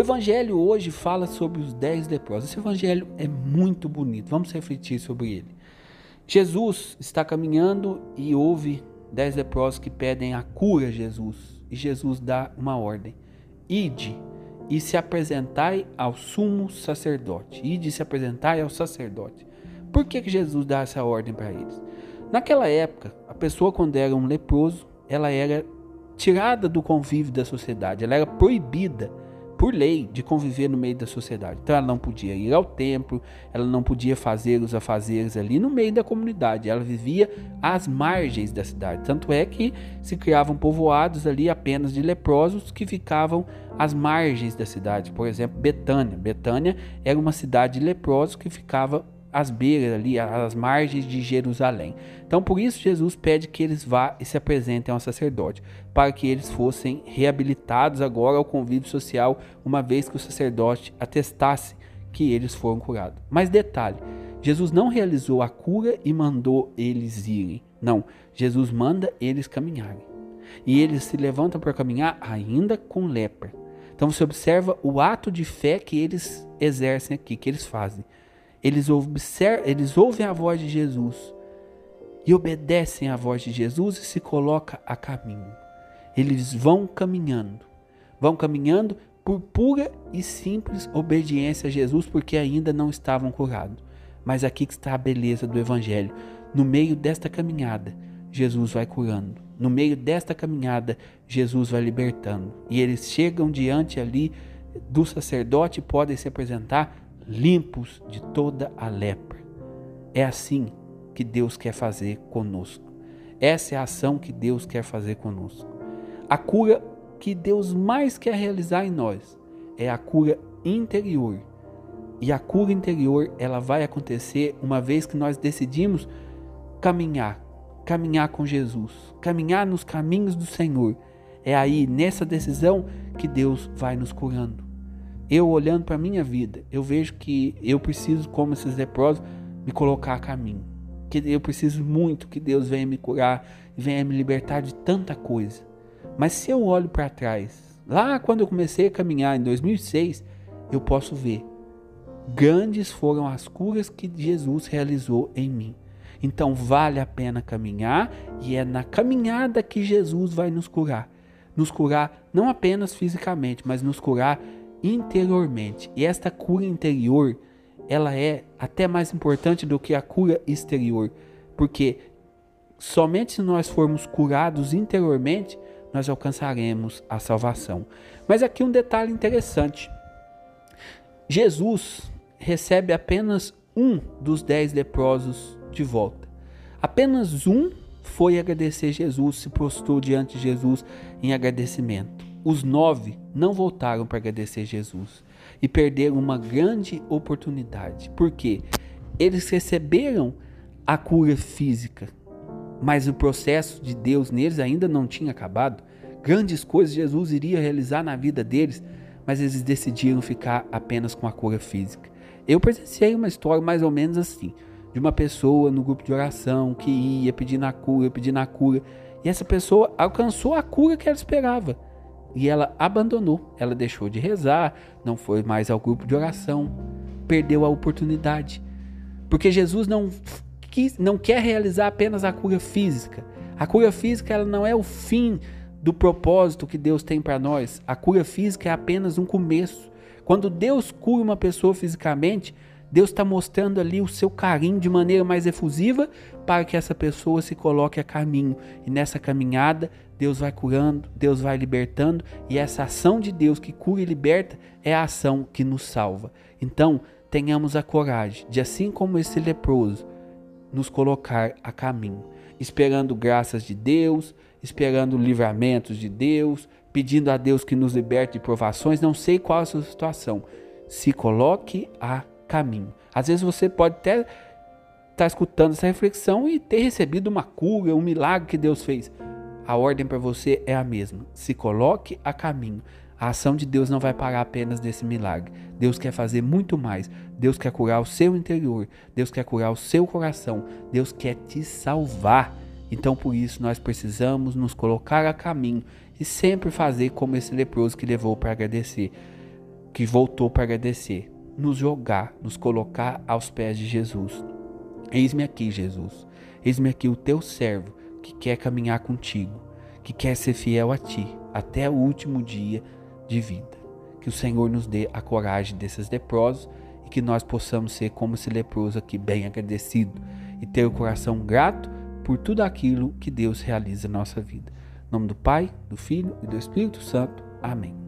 O evangelho hoje fala sobre os dez leprosos. Esse evangelho é muito bonito. Vamos refletir sobre ele. Jesus está caminhando e ouve dez leprosos que pedem a cura a Jesus. E Jesus dá uma ordem: Ide e se apresentai ao sumo sacerdote. Ide se apresentai ao sacerdote. Por que, que Jesus dá essa ordem para eles? Naquela época, a pessoa, quando era um leproso, ela era tirada do convívio da sociedade, ela era proibida por lei de conviver no meio da sociedade. Então ela não podia ir ao templo, ela não podia fazer os afazeres ali no meio da comunidade. Ela vivia às margens da cidade. Tanto é que se criavam povoados ali apenas de leprosos que ficavam às margens da cidade. Por exemplo, Betânia. Betânia era uma cidade de leprosos que ficava às beiras ali, às margens de Jerusalém. Então, por isso, Jesus pede que eles vá e se apresentem ao sacerdote, para que eles fossem reabilitados agora ao convívio social, uma vez que o sacerdote atestasse que eles foram curados. Mas detalhe, Jesus não realizou a cura e mandou eles irem. Não, Jesus manda eles caminharem. E eles se levantam para caminhar ainda com lepra. Então você observa o ato de fé que eles exercem aqui, que eles fazem. Eles, observam, eles ouvem a voz de Jesus e obedecem à voz de Jesus e se colocam a caminho. Eles vão caminhando, vão caminhando por pura e simples obediência a Jesus, porque ainda não estavam curados. Mas aqui que está a beleza do Evangelho. No meio desta caminhada, Jesus vai curando. No meio desta caminhada, Jesus vai libertando. E eles chegam diante ali do sacerdote podem se apresentar limpos de toda a lepra. É assim que Deus quer fazer conosco. Essa é a ação que Deus quer fazer conosco. A cura que Deus mais quer realizar em nós é a cura interior. E a cura interior, ela vai acontecer uma vez que nós decidimos caminhar, caminhar com Jesus, caminhar nos caminhos do Senhor. É aí, nessa decisão, que Deus vai nos curando eu olhando para minha vida, eu vejo que eu preciso, como esses leprosos, me colocar a caminho. Que eu preciso muito que Deus venha me curar venha me libertar de tanta coisa. Mas se eu olho para trás, lá quando eu comecei a caminhar em 2006, eu posso ver grandes foram as curas que Jesus realizou em mim. Então vale a pena caminhar e é na caminhada que Jesus vai nos curar. Nos curar não apenas fisicamente, mas nos curar interiormente. E esta cura interior, ela é até mais importante do que a cura exterior, porque somente se nós formos curados interiormente, nós alcançaremos a salvação. Mas aqui um detalhe interessante. Jesus recebe apenas um dos dez leprosos de volta. Apenas um foi agradecer Jesus, se prostrou diante de Jesus em agradecimento. Os nove não voltaram para agradecer Jesus e perderam uma grande oportunidade. porque Eles receberam a cura física, mas o processo de Deus neles ainda não tinha acabado. Grandes coisas Jesus iria realizar na vida deles, mas eles decidiram ficar apenas com a cura física. Eu presenciei uma história mais ou menos assim, de uma pessoa no grupo de oração que ia pedindo a cura, pedindo a cura, e essa pessoa alcançou a cura que ela esperava e ela abandonou, ela deixou de rezar, não foi mais ao grupo de oração, perdeu a oportunidade. Porque Jesus não, quis, não quer realizar apenas a cura física. A cura física ela não é o fim do propósito que Deus tem para nós. A cura física é apenas um começo. Quando Deus cura uma pessoa fisicamente, Deus está mostrando ali o seu carinho de maneira mais efusiva para que essa pessoa se coloque a caminho. E nessa caminhada, Deus vai curando, Deus vai libertando, e essa ação de Deus que cura e liberta é a ação que nos salva. Então, tenhamos a coragem de, assim como esse leproso, nos colocar a caminho, esperando graças de Deus, esperando livramentos de Deus, pedindo a Deus que nos liberte de provações. Não sei qual a sua situação. Se coloque a caminho. Às vezes você pode até estar tá escutando essa reflexão e ter recebido uma cura, um milagre que Deus fez. A ordem para você é a mesma. Se coloque a caminho. A ação de Deus não vai parar apenas nesse milagre. Deus quer fazer muito mais. Deus quer curar o seu interior. Deus quer curar o seu coração. Deus quer te salvar. Então, por isso, nós precisamos nos colocar a caminho e sempre fazer como esse leproso que levou para agradecer. que voltou para agradecer, nos jogar, nos colocar aos pés de Jesus. Eis-me aqui, Jesus. Eis-me aqui o teu servo que quer caminhar contigo, que quer ser fiel a ti até o último dia de vida. Que o Senhor nos dê a coragem desses leprosos e que nós possamos ser como esse leproso aqui, bem agradecido e ter o coração grato por tudo aquilo que Deus realiza na nossa vida. Em nome do Pai, do Filho e do Espírito Santo. Amém.